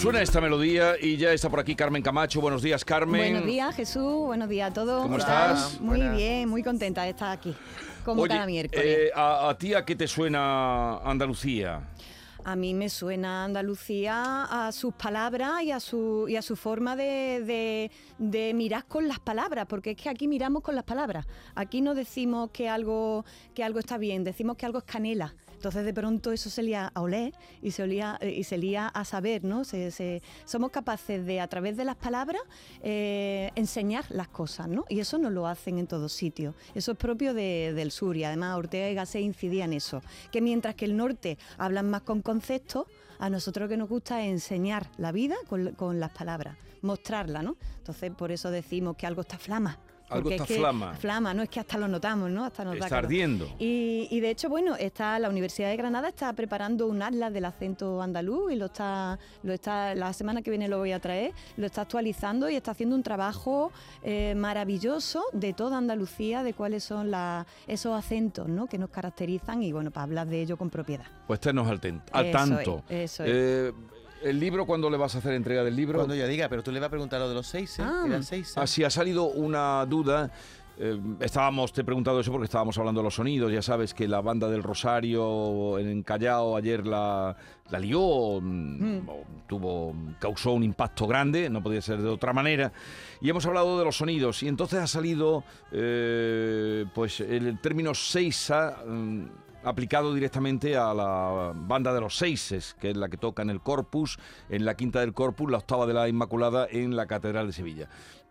Suena esta melodía y ya está por aquí Carmen Camacho. Buenos días, Carmen. Buenos días, Jesús. Buenos días a todos. ¿Cómo ¿Qué estás? Muy Buenas. bien, muy contenta de estar aquí, como Oye, cada miércoles. eh, a, a ti a qué te suena Andalucía? A mí me suena Andalucía a sus palabras y a su, y a su forma de, de- de mirar con las palabras, porque es que aquí miramos con las palabras. Aquí no decimos que algo, que algo está bien, decimos que algo es canela. Entonces de pronto eso se lía a oler y se, olía, eh, y se lía a saber, ¿no? Somos capaces de, a través de las palabras, eh, enseñar las cosas, ¿no? Y eso no lo hacen en todos sitios. Eso es propio de- del sur y además Ortega y Gasset incidía en eso. Que mientras que el norte hablan más con conceptos, a nosotros lo que nos gusta es enseñar la vida con, con las palabras, mostrarla, ¿no? Entonces por eso decimos que algo está flama. Algo está es que flama. Flama, no es que hasta lo notamos, ¿no? Hasta nos Está ardiendo. Y, y de hecho, bueno, está la Universidad de Granada está preparando un atlas del acento andaluz y lo está, lo está, la semana que viene lo voy a traer, lo está actualizando y está haciendo un trabajo eh, maravilloso de toda Andalucía, de cuáles son la- esos acentos ¿no? que nos caracterizan y bueno, para hablar de ello con propiedad. Pues tennos al, ten- al Eso tanto. es, eso es. Eh, ¿El libro cuándo le vas a hacer entrega del libro? Cuando yo diga, pero tú le vas a preguntar lo de los seis, ¿eh? Ah. Eran seis. ¿eh? Ah, si ha salido una duda. eh, estábamos, te he preguntado eso porque estábamos hablando de los sonidos. Ya sabes que la banda del Rosario en Callao ayer la, la lió, mm, o tuvo, causó un impacto grande, no podía ser de otra manera. Y hemos hablado de los sonidos. Y entonces ha salido eh, pues el término seisa. Aplicado directamente a la banda de los seises, que es la que toca en el Corpus, en la quinta del Corpus, la octava de la Inmaculada en la Catedral de Sevilla.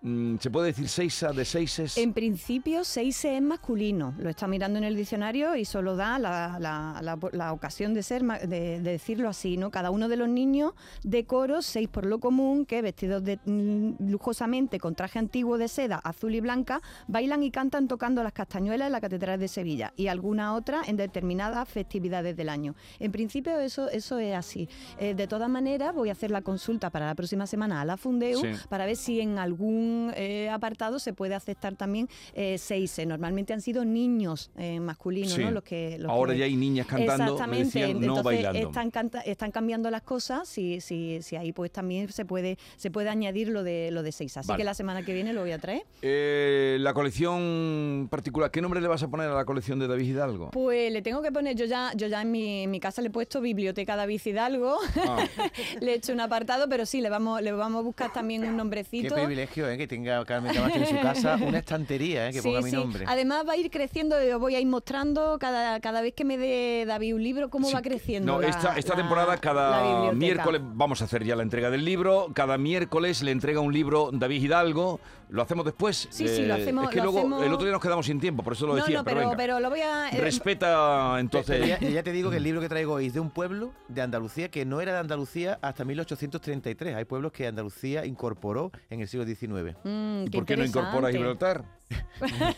Mm, ¿Se puede decir seisa de seises? En principio, seis es masculino. Lo está mirando en el diccionario y solo da la, la- la- la ocasión de ser de, de decirlo así, ¿no? Cada uno de los niños de coro, seis por lo común, que vestidos de, mm, lujosamente con traje antiguo de seda azul y blanca, bailan y cantan tocando las castañuelas en la Catedral de Sevilla y alguna otra en determinadas festividades del año. En principio eso, eso es así. Eh, de todas maneras, voy a hacer la consulta para la próxima semana a la Fundeu Sí. para ver si en algún eh, apartado se puede aceptar también eh, seis. Normalmente han sido niños eh, masculinos, Sí. ¿no? Los que, los Ahora que- ya hay niñas cantando, me Exactamente. decían, no Entonces bailando. Están, canta- están cambiando las cosas, si, si, si ahí pues también se puede, se puede añadir lo de lo de seis. Así Vale. que la semana que viene lo voy a traer. Eh, la colección particular, ¿qué nombre le vas a poner a la colección de David Hidalgo? Pues le tengo que poner, yo ya, yo ya en mi, en mi casa le he puesto Biblioteca David Hidalgo, Ah. le he hecho un apartado, pero sí, le vamos, le vamos a buscar también un Qué nombrecito. privilegio, ¿eh? Que tenga Carmen Camacho en su casa una estantería, ¿eh? Que Sí, ponga mi sí. nombre. Además va a ir creciendo, yo voy a ir mostrando cada, cada vez que me dé David un libro cómo Sí, va creciendo. No, la- esta, esta la- temporada cada miércoles vamos a hacer ya la entrega del libro. Cada miércoles le entrega un libro David Hidalgo. ¿Lo hacemos después? Sí, sí, lo Eh, hacemos- Es que luego hacemos- el otro día nos quedamos sin tiempo, por eso lo No, decía. no, pero, pero, venga. pero lo voy a... eh, Respeta entonces. Pero ya, ya te digo que el libro que traigo es de un pueblo de Andalucía que no era de Andalucía hasta 1833. Hay pueblos que Andalucía incorporó en el siglo XIX. Mm, ¿Y qué por qué no incorpora. Gibraltar?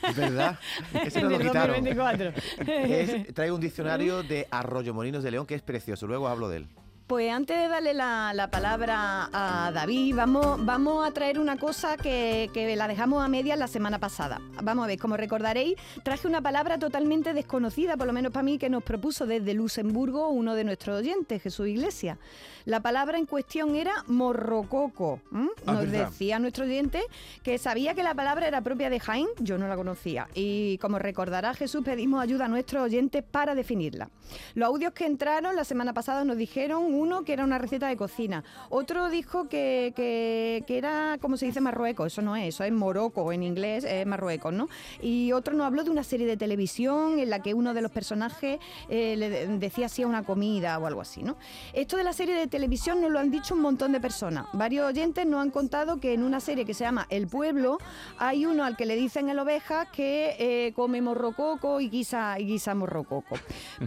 ¿Es verdad? Ese no lo quitaron. 2024. Es- traigo un diccionario de Arroyo Molinos de León que es precioso. Luego hablo de él. Pues antes de darle la, la palabra a David, vamos, vamos a traer una cosa que, que la dejamos a medias la semana pasada. Vamos a ver, como recordaréis, traje una palabra totalmente desconocida, por lo menos para mí, que nos propuso desde Luxemburgo uno de nuestros oyentes, Jesús Iglesias. La palabra en cuestión era morrococo. Ah, Nos decía nuestro oyente que sabía que la palabra era propia de Jaén, yo no la conocía. Y como recordará Jesús, pedimos ayuda a nuestros oyentes para definirla. Los audios que entraron la semana pasada nos dijeron uno que era una receta de cocina, otro dijo que, que- era, como se dice, Marruecos, eso no es, eso es Morocco en inglés, es Marruecos, ¿no? Y otro nos habló de una serie de televisión en la que uno de los personajes eh, le de- decía así a una comida o algo así, ¿no? Esto de la serie de televisión nos lo han dicho un montón de personas. Varios oyentes nos han contado que en una serie que se llama El Pueblo hay uno al que le dicen el ovejas que eh, come morrococo y guisa, y guisa morrococo.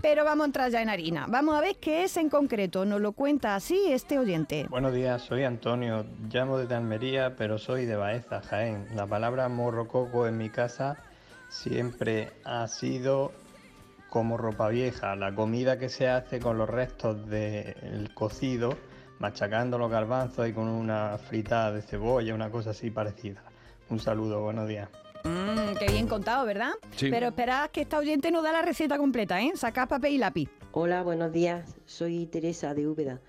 Pero vamos a entrar ya en harina. Vamos a ver qué es en concreto. Lo cuenta así este oyente. Buenos días, soy Antonio, llamo desde Almería, pero soy de Baeza, Jaén. La palabra morrococo en mi casa siempre ha sido como ropa vieja, la comida que se hace con los restos del cocido, machacando los garbanzos y con una fritada de cebolla, una cosa así parecida. Un saludo, buenos días. Mm, qué bien contado, ¿verdad? Sí. Pero esperad que esta oyente nos da la receta completa, ¿eh? Sacad papel y lápiz. Hola, buenos días. Soy Teresa de Úbeda.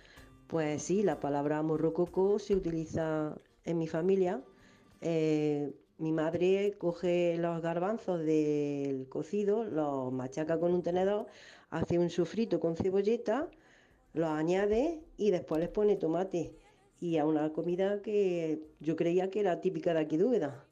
Pues sí, la palabra morrococo se utiliza en mi familia. Eh, mi madre coge los garbanzos del cocido, los machaca con un tenedor, hace un sofrito con cebolleta, los añade y después les pone tomate. Y a una comida que yo creía que era típica de aquí de Úbeda.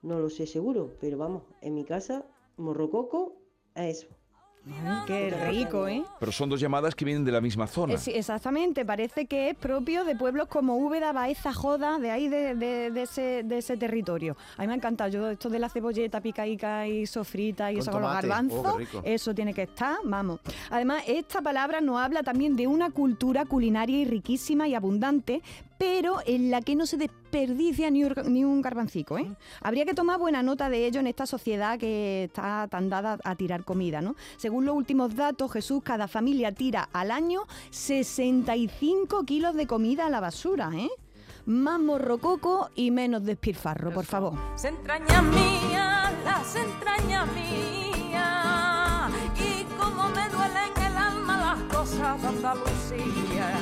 No lo sé seguro, pero vamos, en mi casa, morrococo es eso. Ay, qué rico, ¿eh? Pero son dos llamadas que vienen de la misma zona. Eh, sí, exactamente, parece que es propio de pueblos como Úbeda, Baeza, Joda, de ahí de, de- de ese, de ese territorio. A mí me ha encantado, yo esto de la cebolleta picaica y sofrita y Con eso con los. Oh, garbanzos, rico. eso tiene que estar, vamos. Además, esta palabra nos habla también de una cultura culinaria y riquísima y abundante, pero en la que no se desperdicia ni, un- ni un garbancico. ¿eh? Habría que tomar buena nota de ello en esta sociedad que está tan dada a tirar comida. ¿no? Según los últimos datos, Jesús, cada familia tira al año 65 kilos de comida a la basura. ¿eh? Más morrococo y menos despilfarro, por favor. Se entraña mía, las entrañas mías,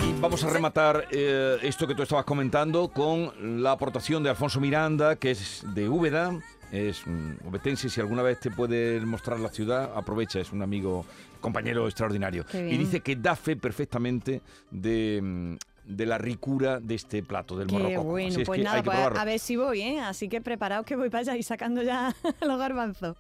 Y vamos a rematar eh, esto que tú estabas comentando con la aportación de Alfonso Miranda, que es de Úbeda, es mm, ubetense. Si alguna vez te puede mostrar la ciudad, aprovecha, es un amigo, compañero extraordinario. Y dice que da fe perfectamente de, mm, de la ricura de este plato, del Qué morrococo. bueno, Así es pues que nada, hay que pues probarlo. a ver si voy, ¿eh? Así que preparaos que voy para allá y sacando ya los garbanzos.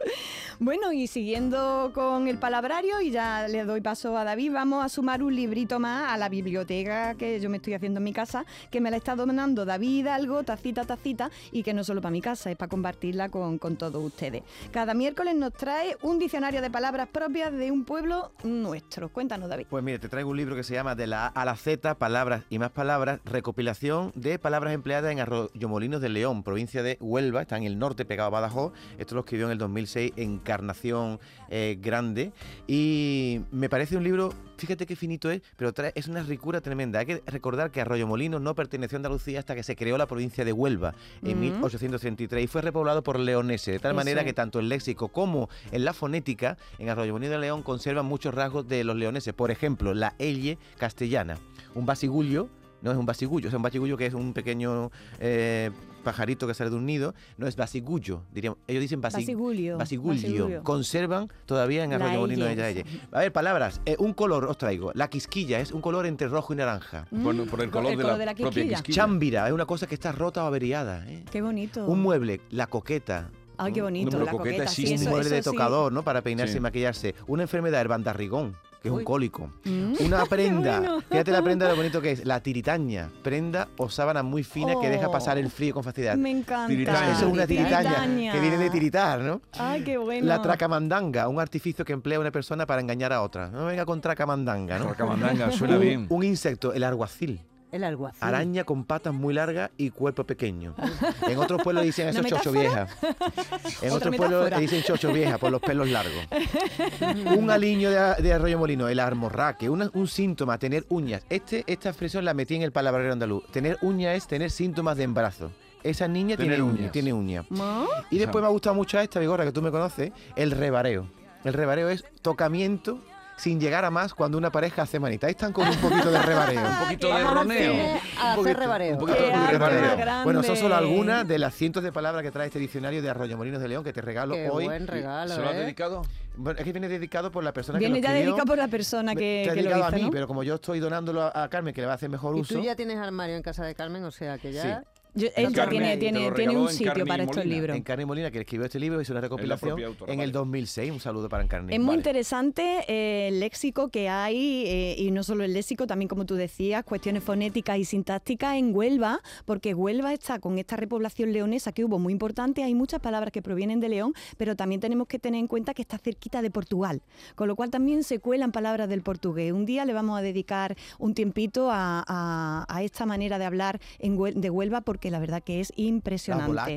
Bueno, y siguiendo con el palabrario, y ya le doy paso a David, vamos a sumar un librito más a la biblioteca que yo me estoy haciendo en mi casa, que me la está donando David Hidalgo, tacita a tacita, y que no solo para mi casa, es para compartirla con, con todos ustedes. Cada miércoles nos trae un diccionario de palabras propias de un pueblo nuestro. Cuéntanos, David. Pues mire, te traigo un libro que se llama De la A a la Z, Palabras y más palabras, recopilación de palabras empleadas en Arroyomolinos de León, provincia de Huelva, está en el norte, pegado a Badajoz. Esto lo escribió en el 2006, Encarnación eh, Grande. Y me parece un libro, fíjate qué finito es, pero trae, es una ricura tremenda. Hay que recordar que Arroyomolinos no perteneció a Andalucía hasta que se creó la provincia de Huelva en Mm. 1833 y fue repoblado por leoneses, de tal Eso manera que tanto el léxico como en la fonética, en Arroyomolinos de León conservan muchos rasgos de los leoneses. Por ejemplo, la elle castellana. Un basigullo, no es un basigullo, es un basigullo que es un pequeño eh, pajarito que sale de un nido, no es basigullo, diríamos. Ellos dicen basi- Basigulio. basigulio. Basigulio. Conservan todavía en La Arroyomolinos de elle. elle. A ver, palabras. Eh, un color os traigo. La quisquilla es un color entre rojo y naranja. Por, por el color, El de, color la de la propia quisquilla. quisquilla. Chámbira es una cosa que está rota o averiada. ¿eh? Qué bonito. Un mueble, la coqueta. Ay, qué bonito. la coqueta coqueta. sí, un eso- mueble de sí. tocador, ¿no? Para peinarse Sí. y maquillarse. Una enfermedad, el bandarrigón, que es un cólico. Mm. Una prenda, bueno. fíjate la prenda lo bonito que es, la tiritaña, prenda o sábana muy fina que deja Oh. pasar el frío con facilidad. Me encanta. Tiritaña. Eso es una tiritaña, Tiritaña. que viene de tiritar, ¿no? Ay, qué bueno. La tracamandanga, un artificio que emplea una persona para engañar a otra. No venga con tracamandanga, ¿no? Tracamandanga, suena un, bien. un insecto, el alguacil. El alguacil. Araña con patas muy largas y cuerpo pequeño. En otros pueblos dicen eso ¿Una chocho vieja. En otros pueblos dicen chocho vieja por los pelos largos. un aliño de, de arroyo molino, el armorraque, una- un síntoma, tener uñas. Este, esta expresión la metí en el palabrero andaluz. Tener uña es tener síntomas de embarazo. Esa niña Tener tiene uña, uñas. tiene uña. ¿No? Y después me ha gustado mucho esta, Vigorra, que tú me conoces, el rebareo. El rebareo es tocamiento sin llegar a más cuando una pareja hace manita. Ahí están con un poquito de rebareo. Un poquito de roneo. cine a hacer rebareo. un poquito de rebareo. Bueno, son solo algunas de las cientos de palabras que trae este diccionario de Arroyo Molinos de León que te regalo Qué hoy. buen regalo, ¿Se lo has ¿eh? dedicado? Bueno, es que viene dedicado por la persona Viene que lo ya escribió. dedicado por la persona que, que lo dedicado hizo, a mí, ¿no? pero como yo estoy donándolo a, a Carmen, que le va a hacer mejor Y uso. tú ya tienes armario en casa de Carmen, o sea que ya... Yo- él ya tiene, tiene, tiene un en sitio para estos libros. Encarni Molina, que escribió este libro, hizo una recopilación propia autora, en el vale. 2006. Un saludo para Encarni. Es muy Vale. interesante eh, el léxico que hay, eh, y no solo el léxico, también como tú decías, cuestiones fonéticas y sintácticas en Huelva, porque Huelva está con esta repoblación leonesa que hubo muy importante, hay muchas palabras que provienen de León, pero también tenemos que tener en cuenta que está cerquita de Portugal, con lo cual también se cuelan palabras del portugués. Un día le vamos a dedicar un tiempito a, a- a esta manera de hablar en de Huelva, porque la verdad que es impresionante.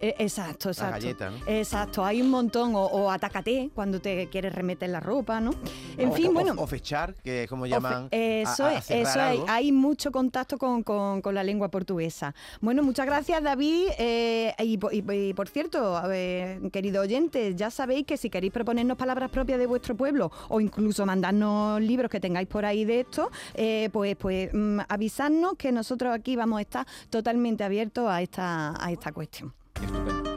Eh, exacto, La exacto. galleta, ¿no? Exacto, hay un montón. O, o atácate cuando te quieres remeter la ropa, ¿no? En O- fin, o- bueno. O fechar, que es como llaman. Eso a- a es, eso es. algo. Hay mucho contacto con, con- con la lengua portuguesa. Bueno, muchas gracias, David. eh, y, po- y- y, por cierto, querido oyente, ya sabéis que si queréis proponernos palabras propias de vuestro pueblo o incluso mandarnos libros que tengáis por ahí de esto, eh, pues, pues mm, avisadnos que nosotros aquí vamos a estar totalmente abiertos a esta, a esta cuestión. Estupendo.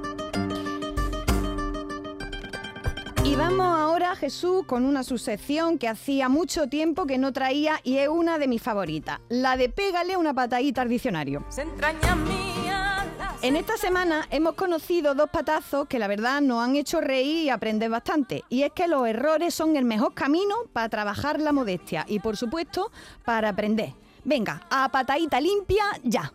Y vamos ahora, Jesús, con una sucesión que hacía mucho tiempo que no traía y es una de mis favoritas, la de pégale una patadita al diccionario. Se entraña mía las En esta semana hemos conocido dos patazos que la verdad nos han hecho reír y aprender bastante. Y es que los errores son el mejor camino para trabajar la modestia y por supuesto para aprender. Venga, a patadita limpia ya.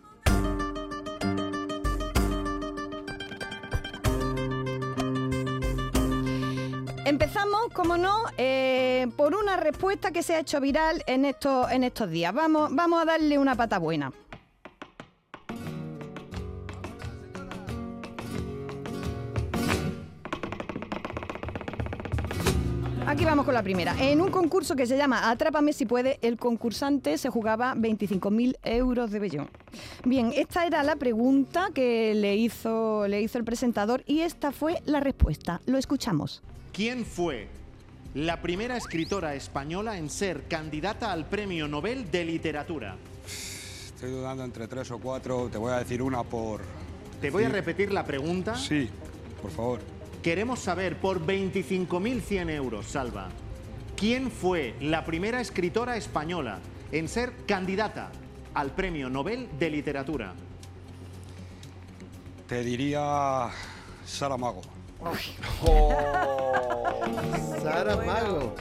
Empezamos, como no, eh, por una respuesta que se ha hecho viral en estos, en estos días. Vamos, vamos a darle una pata buena. Vamos con la primera. En un concurso que se llama Atrápame si puede, el concursante se jugaba 25.000 euros de bellón. Bien, esta era la pregunta que le hizo, le hizo el presentador y esta fue la respuesta. Lo escuchamos. ¿Quién fue la primera escritora española en ser candidata al Premio Nobel de Literatura? Estoy dudando entre tres o cuatro. Te voy a decir una por. Te voy a repetir la pregunta. Sí, por favor. Queremos saber por 25.100 euros, Salva, ¿quién fue la primera escritora española en ser candidata al Premio Nobel de Literatura? Te diría. Saramago. Sara Mago.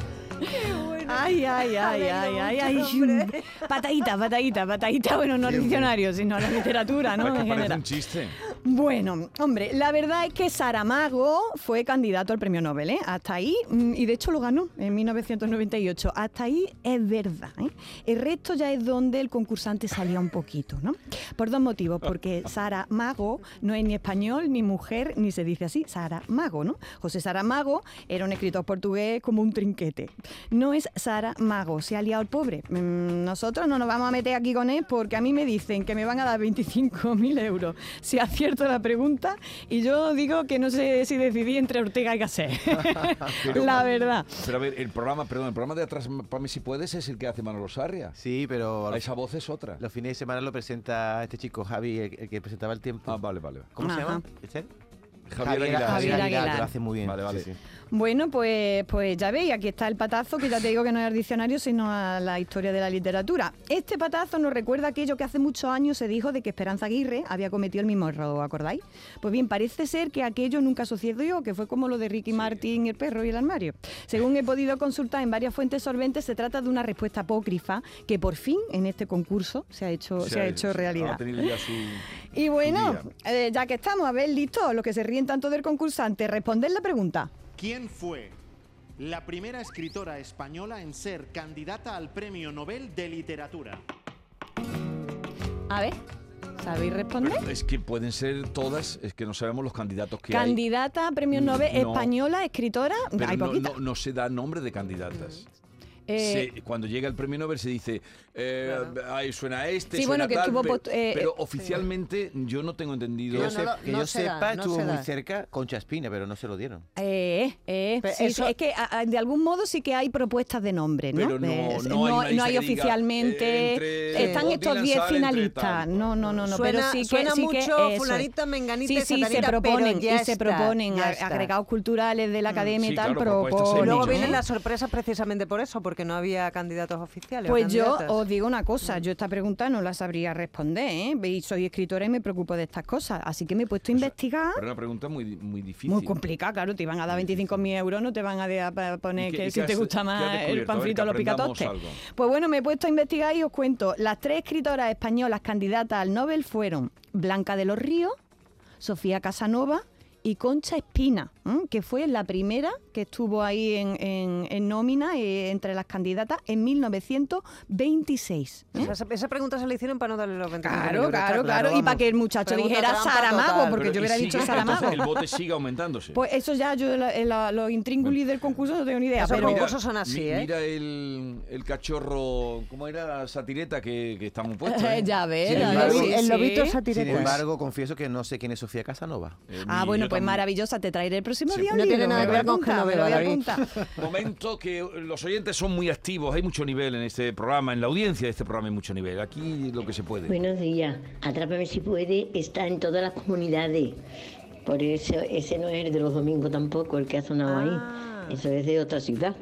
Ay, ay, ay, ay, ay, ay. Patadita, patadita, patadita. Bueno, no al diccionario, sino la literatura, ¿no? Parece general. un chiste. Bueno, hombre, la verdad es que Saramago fue candidato al premio Nobel, ¿eh? Hasta ahí, mm, y de hecho lo ganó en 1998. Hasta ahí es verdad, ¿eh? El resto ya es donde el concursante salía un poquito, ¿no? Por dos motivos, porque Saramago no es ni español, ni mujer, ni se dice así, Saramago, ¿no? José Saramago era un escritor portugués como un trinquete. No es Saramago, se ha liado el pobre. Mm, Nosotros no nos vamos a meter aquí con él porque a mí me dicen que me van a dar 25.000 euros si acierto la pregunta y yo digo que no sé si decidí entre Ortega y Gasset. la verdad. Pero a ver, el programa, perdón, el programa de atrás, para mí si puedes, es el que hace Manolo Sarria. Sí, pero Esa voz es otra. los fines de semana lo presenta este chico Javi, el, el que presentaba el tiempo. Ah, vale, vale. ¿Cómo se Ajá. llama? ¿Este? Javier Aguilar. Javier Aguilar. que lo hace muy bien. Vale, vale. sí, sí. Bueno, pues, pues ya veis, aquí está el patazo, que ya te digo que no es al diccionario, sino a la historia de la literatura. Este patazo nos recuerda aquello que hace muchos años se dijo de que Esperanza Aguirre había cometido el mismo error, ¿os acordáis? Pues bien, parece ser que aquello nunca sucedió, que fue como lo de Ricky Martin, el perro y el armario. Según he podido consultar en varias fuentes solventes, se trata de una respuesta apócrifa que por fin en este concurso se ha hecho, se ha hecho realidad. Ya su... Y bueno, eh, ya que estamos, a ver, listo, los que se ríen tanto del concursante, responder la pregunta. ¿Quién fue la primera escritora española en ser candidata al Premio Nobel de Literatura? A ver, ¿sabéis responder? Pero es que pueden ser todas, es que no sabemos los candidatos que hay. Candidata a premio Nobel No. española, escritora, Pero hay no, poquitas. no- no se da nombre de candidatas. Eh, Se- cuando llega el premio Nobel se dice, eh, ahí suena este, Sí, suena bueno, que tal, estuvo eh, pero eh, oficialmente yo no tengo entendido. Que yo, No, no que no yo se da, sepa, no estuvo se muy da. cerca Concha Espina, pero no se lo dieron. eh, eh, Pero sí, eso- es que a- a- de algún modo sí que hay propuestas de nombre, ¿no? Pero no- Eh, no hay diga, oficialmente. eh, entre- están estos Dylan 10 sale entre finalistas. No, no, no, no. Suena- pero sí que, suena sí que mucho fulanita, menganita Sí, sí, se pero proponen ya y se proponen agregados culturales de la academia Sí, y tal, claro, pero hay luego vienen las sorpresas precisamente por eso, porque no había candidatos oficiales. Pues yo os digo una cosa, yo esta pregunta no la sabría responder, ¿eh? Y soy escritora y me preocupo de estas cosas, así que me he puesto a investigar. Pero una pregunta muy, muy difícil. Muy complicada, claro, te iban a dar 25.000 euros, no te van a poner ¿Y qué- que si te gusta más el panfrito o los picatostes. algo. Pues bueno, me he puesto a investigar y os cuento. Las tres escritoras españolas candidatas al Nobel fueron Blanca de los Ríos, Sofía Casanova y Concha Espina, que fue la primera que estuvo ahí en, en- en nómina eh, entre las candidatas en 1926. ¿eh? O sea, esa, esa pregunta se le hicieron para no darle los 25 Claro, euros, claro, claro. Y para que el muchacho Pregunta dijera trampa Saramago, total. porque Pero, yo hubiera sigue, dicho entonces Saramago. El bote sigue aumentándose. Pues eso ya, yo la- la- los intríngulis del concurso no tengo ni idea. Esos Pero, concursos son así, mi- ¿eh? Mira el, el cachorro, ¿cómo era? Satireta que, que está muy puesto. ¿eh? ya ves, Sin sí, el sí. lobito Sin satireta. embargo, confieso que no sé quién es Sofía Casanova. Eh, Ah, bueno, pues maravillosa. Te traeré el próximo Sí. día un No tiene nada me que lo ver voy a con. Momento que los oyentes son muy activos, hay mucho nivel en este programa, en la audiencia de este programa hay mucho nivel. Aquí lo que se puede. Buenos días. Atrápame si puede está en todas las comunidades. Por eso ese no es el de los domingos tampoco, el que ha sonado Ah. ahí. Eso es de otra ciudad.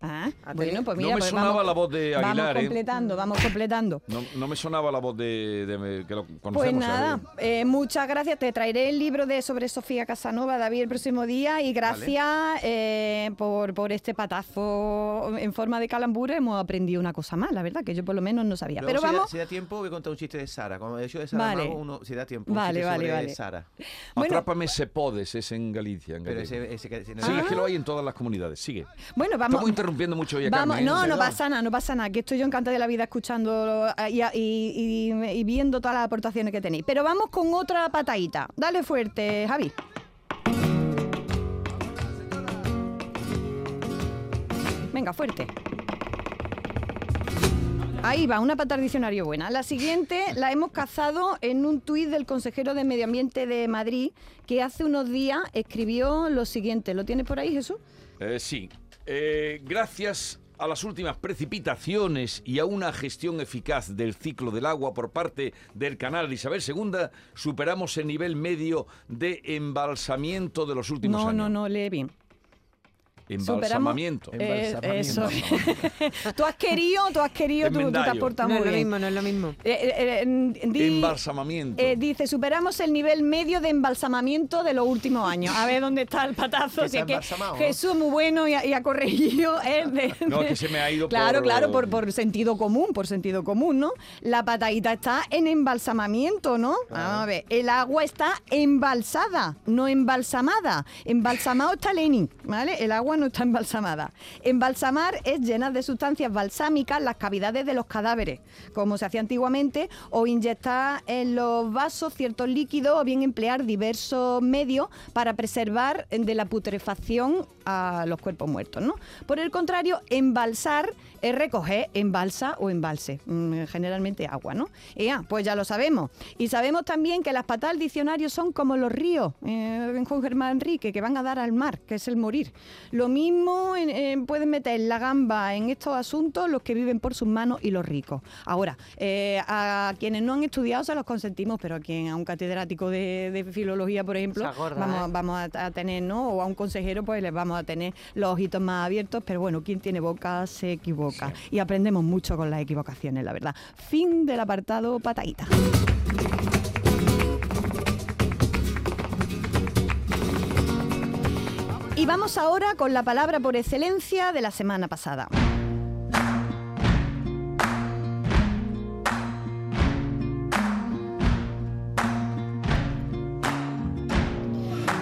Ah, Ah, bueno, pues no me pues sonaba vamos, la voz de Aguilar, Vamos ¿eh? completando, vamos completando. No, no me sonaba la voz de, de- que lo conocemos. Pues ¿sabes? nada, eh, muchas gracias. Te traeré el libro de sobre Sofía Casanova, David, el próximo día. Y gracias eh, por, por este patazo en forma de calambur. Hemos aprendido una cosa más, la verdad, que yo por lo menos no sabía. Luego, Pero si, da, vamos. si da tiempo, voy a contar un chiste de Sara. Como he hecho de Vale. Uno, si da tiempo, un Vale, chiste vale, sobre vale. Sara. Bueno. Atrápame se podes, es en Galicia. En Pero gallego. ese, ese que- ese no- Sí, es que lo hay en todas las comunidades. Sigue. Bueno, vamos. Estamos interrumpiendo mucho hoy a Vamos, Carmen, no, no pasa nada, no pasa nada, que estoy yo encantada de la vida escuchando y, y- y- y viendo todas las aportaciones que tenéis. Pero vamos con otra patadita. Dale fuerte, Javi. Venga, fuerte. Ahí va, una patada diccionario buena. La siguiente la hemos cazado en un tuit del consejero de Medio Ambiente de Madrid, que hace unos días escribió lo siguiente. ¿Lo tienes por ahí, Jesús? Eh, sí. Eh, gracias a las últimas precipitaciones y a una gestión eficaz del ciclo del agua por parte del canal Isabel II, superamos el nivel medio de embalsamiento de los últimos No, años. no, no, lee bien. Embalsamamiento. Eh, eso. Embalsamamiento. tú has querido, tú has querido, tú, tú te portado No es muy lo bien. mismo, no es lo mismo. Eh, eh, eh, di- Embalsamamiento. eh, dice, superamos el nivel medio de embalsamamiento de los últimos años. A ver dónde está el patazo. Que Si está es que. Jesús muy bueno y ha, y ha corregido. eh, de- No, es que se me ha ido Claro, por- claro, por, por sentido común, por sentido común, ¿no? La patadita está en embalsamamiento, ¿no? Vamos a ver, el agua está embalsada, no embalsamada. Embalsamado está Lenin, ¿vale? El agua no está embalsamada. Embalsamar es llenar de sustancias balsámicas las cavidades de los cadáveres, como se hacía antiguamente, o inyectar en los vasos ciertos líquidos o bien emplear diversos medios para preservar de la putrefacción a los cuerpos muertos, ¿no? Por el contrario, embalsar es recoger en balsa o embalse, mm, generalmente agua, ¿no? Y ya, pues ya lo sabemos. Y sabemos también que las patas del diccionario son como los ríos, eh, con Germán Enrique, que van a dar al mar, que es el morir. Mismo en- en- pueden meter la gamba en estos asuntos los que viven por sus manos y los ricos. Ahora, eh, a quienes no han estudiado se los consentimos, pero a quien, a un catedrático de, de filología, por ejemplo, vamos, ¿eh? vamos a, a tener, ¿no? O a un consejero, pues les vamos a tener los ojitos más abiertos, pero bueno, quien tiene boca se equivoca. Y aprendemos mucho con las equivocaciones, la verdad. Fin del apartado patadita. Vamos ahora con la palabra por excelencia de la semana pasada.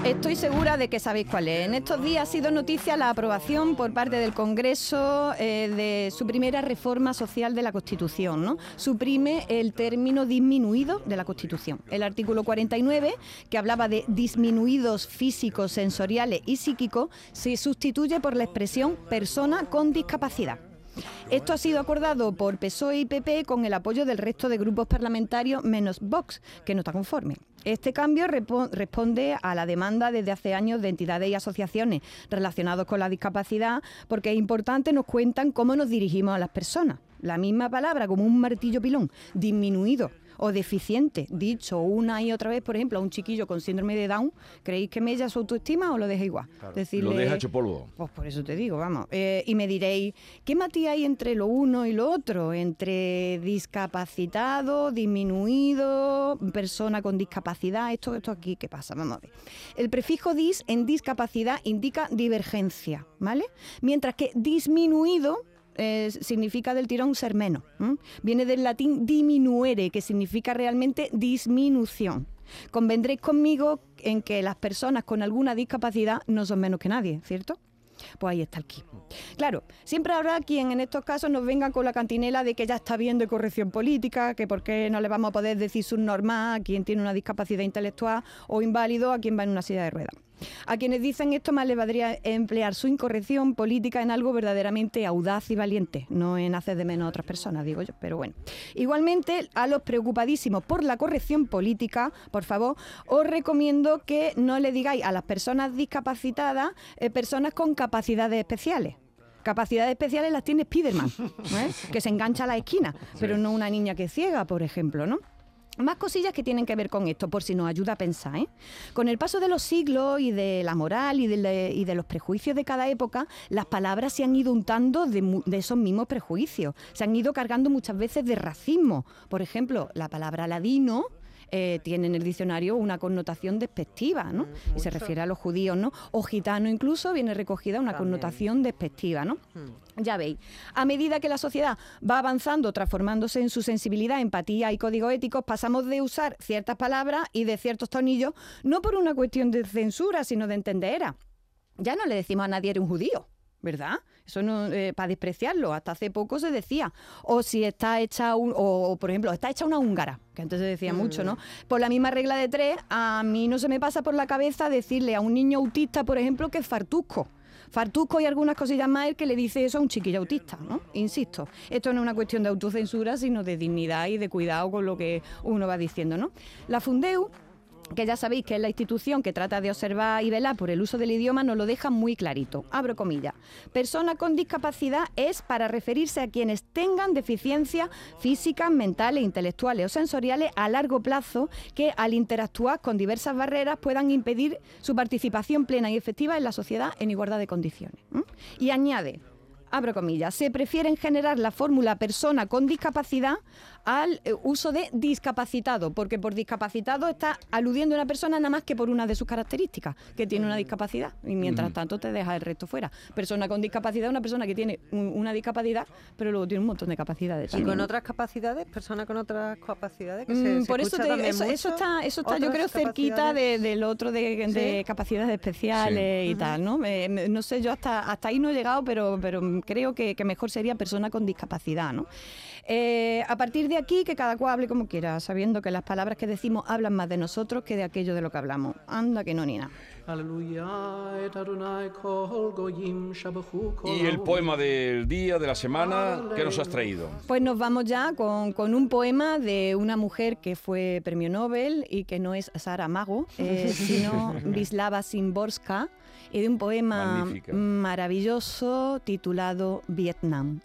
Estoy segura de que sabéis cuál es. En estos días ha sido noticia la aprobación por parte del Congreso eh, de su primera reforma social de la Constitución. ¿no? Suprime el término disminuido de la Constitución. El artículo 49, que hablaba de disminuidos físicos, sensoriales y psíquicos, se sustituye por la expresión persona con discapacidad. Esto ha sido acordado por PSOE y PP con el apoyo del resto de grupos parlamentarios menos Vox, que no está conforme. Este cambio responde a la demanda desde hace años de entidades y asociaciones relacionados con la discapacidad, porque es importante nos cuentan cómo nos dirigimos a las personas. La misma palabra como un martillo pilón, disminuido o deficiente, dicho una y otra vez, por ejemplo, a un chiquillo con síndrome de Down, ¿creéis que mella su autoestima o lo deja igual? Lo deja hecho polvo. Pues por eso te digo, vamos. Eh, y me diréis, ¿qué matiz hay entre lo uno y lo otro? Entre discapacitado, disminuido, persona con discapacidad, esto, esto aquí, ¿qué pasa? Vamos a ver. El prefijo dis en discapacidad indica divergencia, ¿vale? Mientras que disminuido eh, significa del tirón ser menos. Viene del latín diminuere, que significa realmente disminución. Convendréis conmigo en que las personas con alguna discapacidad no son menos que nadie, ¿cierto? Pues ahí está el kit. Claro, siempre habrá quien en estos casos nos venga con la cantinela de que ya está bien de corrección política, que por qué no le vamos a poder decir subnormal a quien tiene una discapacidad intelectual o inválido a quien va en una silla de ruedas. A quienes dicen esto más les valdría emplear su incorrección política en algo verdaderamente audaz y valiente, no en hacer de menos a otras personas, digo yo, pero bueno. Igualmente, a los preocupadísimos por la corrección política, por favor, os recomiendo que no le digáis a las personas discapacitadas eh, personas con capacidades especiales. Capacidades especiales las tiene Spiderman, ¿eh? que se engancha a la esquina, pero no una niña que ciega, por ejemplo, ¿no? Más cosillas que tienen que ver con esto, por si nos ayuda a pensar. ¿eh? Con el paso de los siglos y de la moral y de, los prejuicios de cada época, las palabras se han ido untando de, de esos mismos prejuicios. Se han ido cargando muchas veces de racismo. Por ejemplo, la palabra ladino. Eh, tiene en el diccionario una connotación despectiva, ¿no? y se refiere a los judíos, ¿no? O gitano incluso viene recogida una connotación despectiva, ¿no? Ya veis, a medida que la sociedad va avanzando, transformándose en su sensibilidad, empatía y código éticos, pasamos de usar ciertas palabras y de ciertos tonillos, no por una cuestión de censura, sino de entendera. Ya no le decimos a nadie eres un judío, ¿verdad? Eso no para despreciarlo. Hasta hace poco se decía. O si está hecha un, o, o, por ejemplo, está hecha una húngara, que antes se decía mucho, ¿no? Por la misma regla de tres, a mí no se me pasa por la cabeza decirle a un niño autista, por ejemplo, que es fartusco. Fartusco y algunas cosillas más el que le dice eso a un chiquillo autista, ¿no? Insisto, esto no es una cuestión de autocensura, sino de dignidad y de cuidado con lo que uno va diciendo, ¿no? La Fundeu que ya sabéis que es la institución que trata de observar y velar por el uso del idioma, nos lo deja muy clarito. Abro comillas. Persona con discapacidad es para referirse a quienes tengan deficiencias físicas, mentales, intelectuales o sensoriales a largo plazo que al interactuar con diversas barreras puedan impedir su participación plena y efectiva en la sociedad en igualdad de condiciones. Y añade, abro comillas, se prefiere generar la fórmula persona con discapacidad al eh, uso de discapacitado, porque por discapacitado está aludiendo a una persona nada más que por una de sus características, que tiene una discapacidad, y mientras tanto te deja el resto fuera. Persona con discapacidad es una persona que tiene un- una discapacidad, pero luego tiene un montón de capacidades. Y con otras capacidades, personas con otras capacidades que se, Mm, se por eso, te eso, eso está, eso está yo creo, cerquita de- del otro de, de Sí. capacidades especiales y tal, ¿no? Me- me- no sé, yo hasta, hasta ahí no he llegado, pero, pero creo que, que mejor sería persona con discapacidad, ¿no? Eh, a partir de aquí, que cada cual hable como quiera, sabiendo que las palabras que decimos hablan más de nosotros que de aquello de lo que hablamos. Anda que no, ni nada. Y el poema del día, de la semana, ¿qué nos has traído? Pues nos vamos ya con, con un poema de una mujer que fue premio Nobel y que no es Sara Mago, eh, sino Wisława Szymborska, y de un poema Magnífica. maravilloso titulado Vietnam.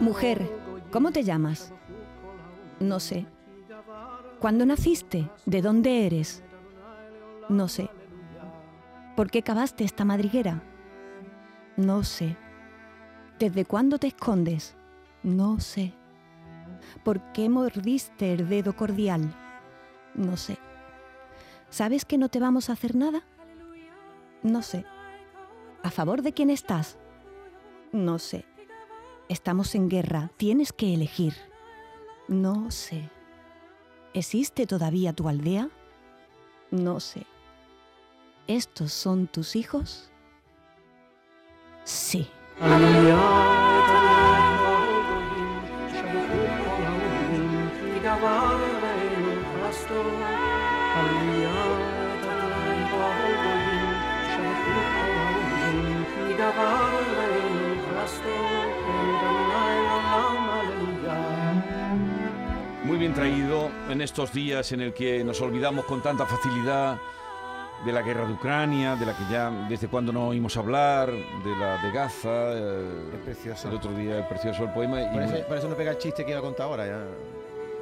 Mujer, ¿cómo te llamas? No sé. ¿Cuándo naciste? ¿De dónde eres? No sé. ¿Por qué cavaste esta madriguera? No sé. ¿Desde cuándo te escondes? No sé. ¿Por qué mordiste el dedo cordial? No sé. ¿Sabes que no te vamos a hacer nada? No sé. ¿A favor de quién estás? No sé. Estamos en guerra. Tienes que elegir. No sé. ¿Existe todavía tu aldea? No sé. ¿Estos son tus hijos? Sí. Muy bien traído en estos días en el que nos olvidamos con tanta facilidad de la guerra de Ucrania, de la que ya desde cuando no oímos hablar, de la de Gaza. eh, Es precioso. El otro día, el precioso el poema. y Por muy- eso, por eso no pega el chiste que iba a contar ahora, ya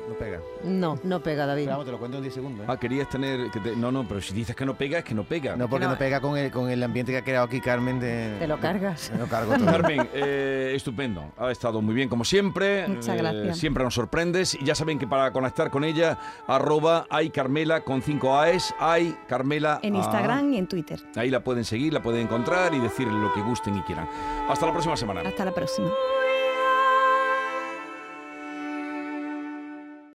no pega. No, no pega, David. Pero vamos, te lo cuento en 10 segundos. ¿eh? Ah, querías tener... que te- No, no, pero si dices que no pega, es que no pega. No, porque no- no, pega con el, con el ambiente que ha creado aquí Carmen de... Te lo cargas. Me lo cargo todo. Carmen, eh, estupendo. Ha estado muy bien como siempre. Muchas Eh, gracias. siempre nos sorprendes. Y ya saben que para conectar con ella, arroba hay Carmela con 5 A's, hay Carmela. En. Instagram y en Twitter. Ahí la pueden seguir, la pueden encontrar y decirle lo que gusten y quieran. Hasta la próxima semana. Hasta la próxima.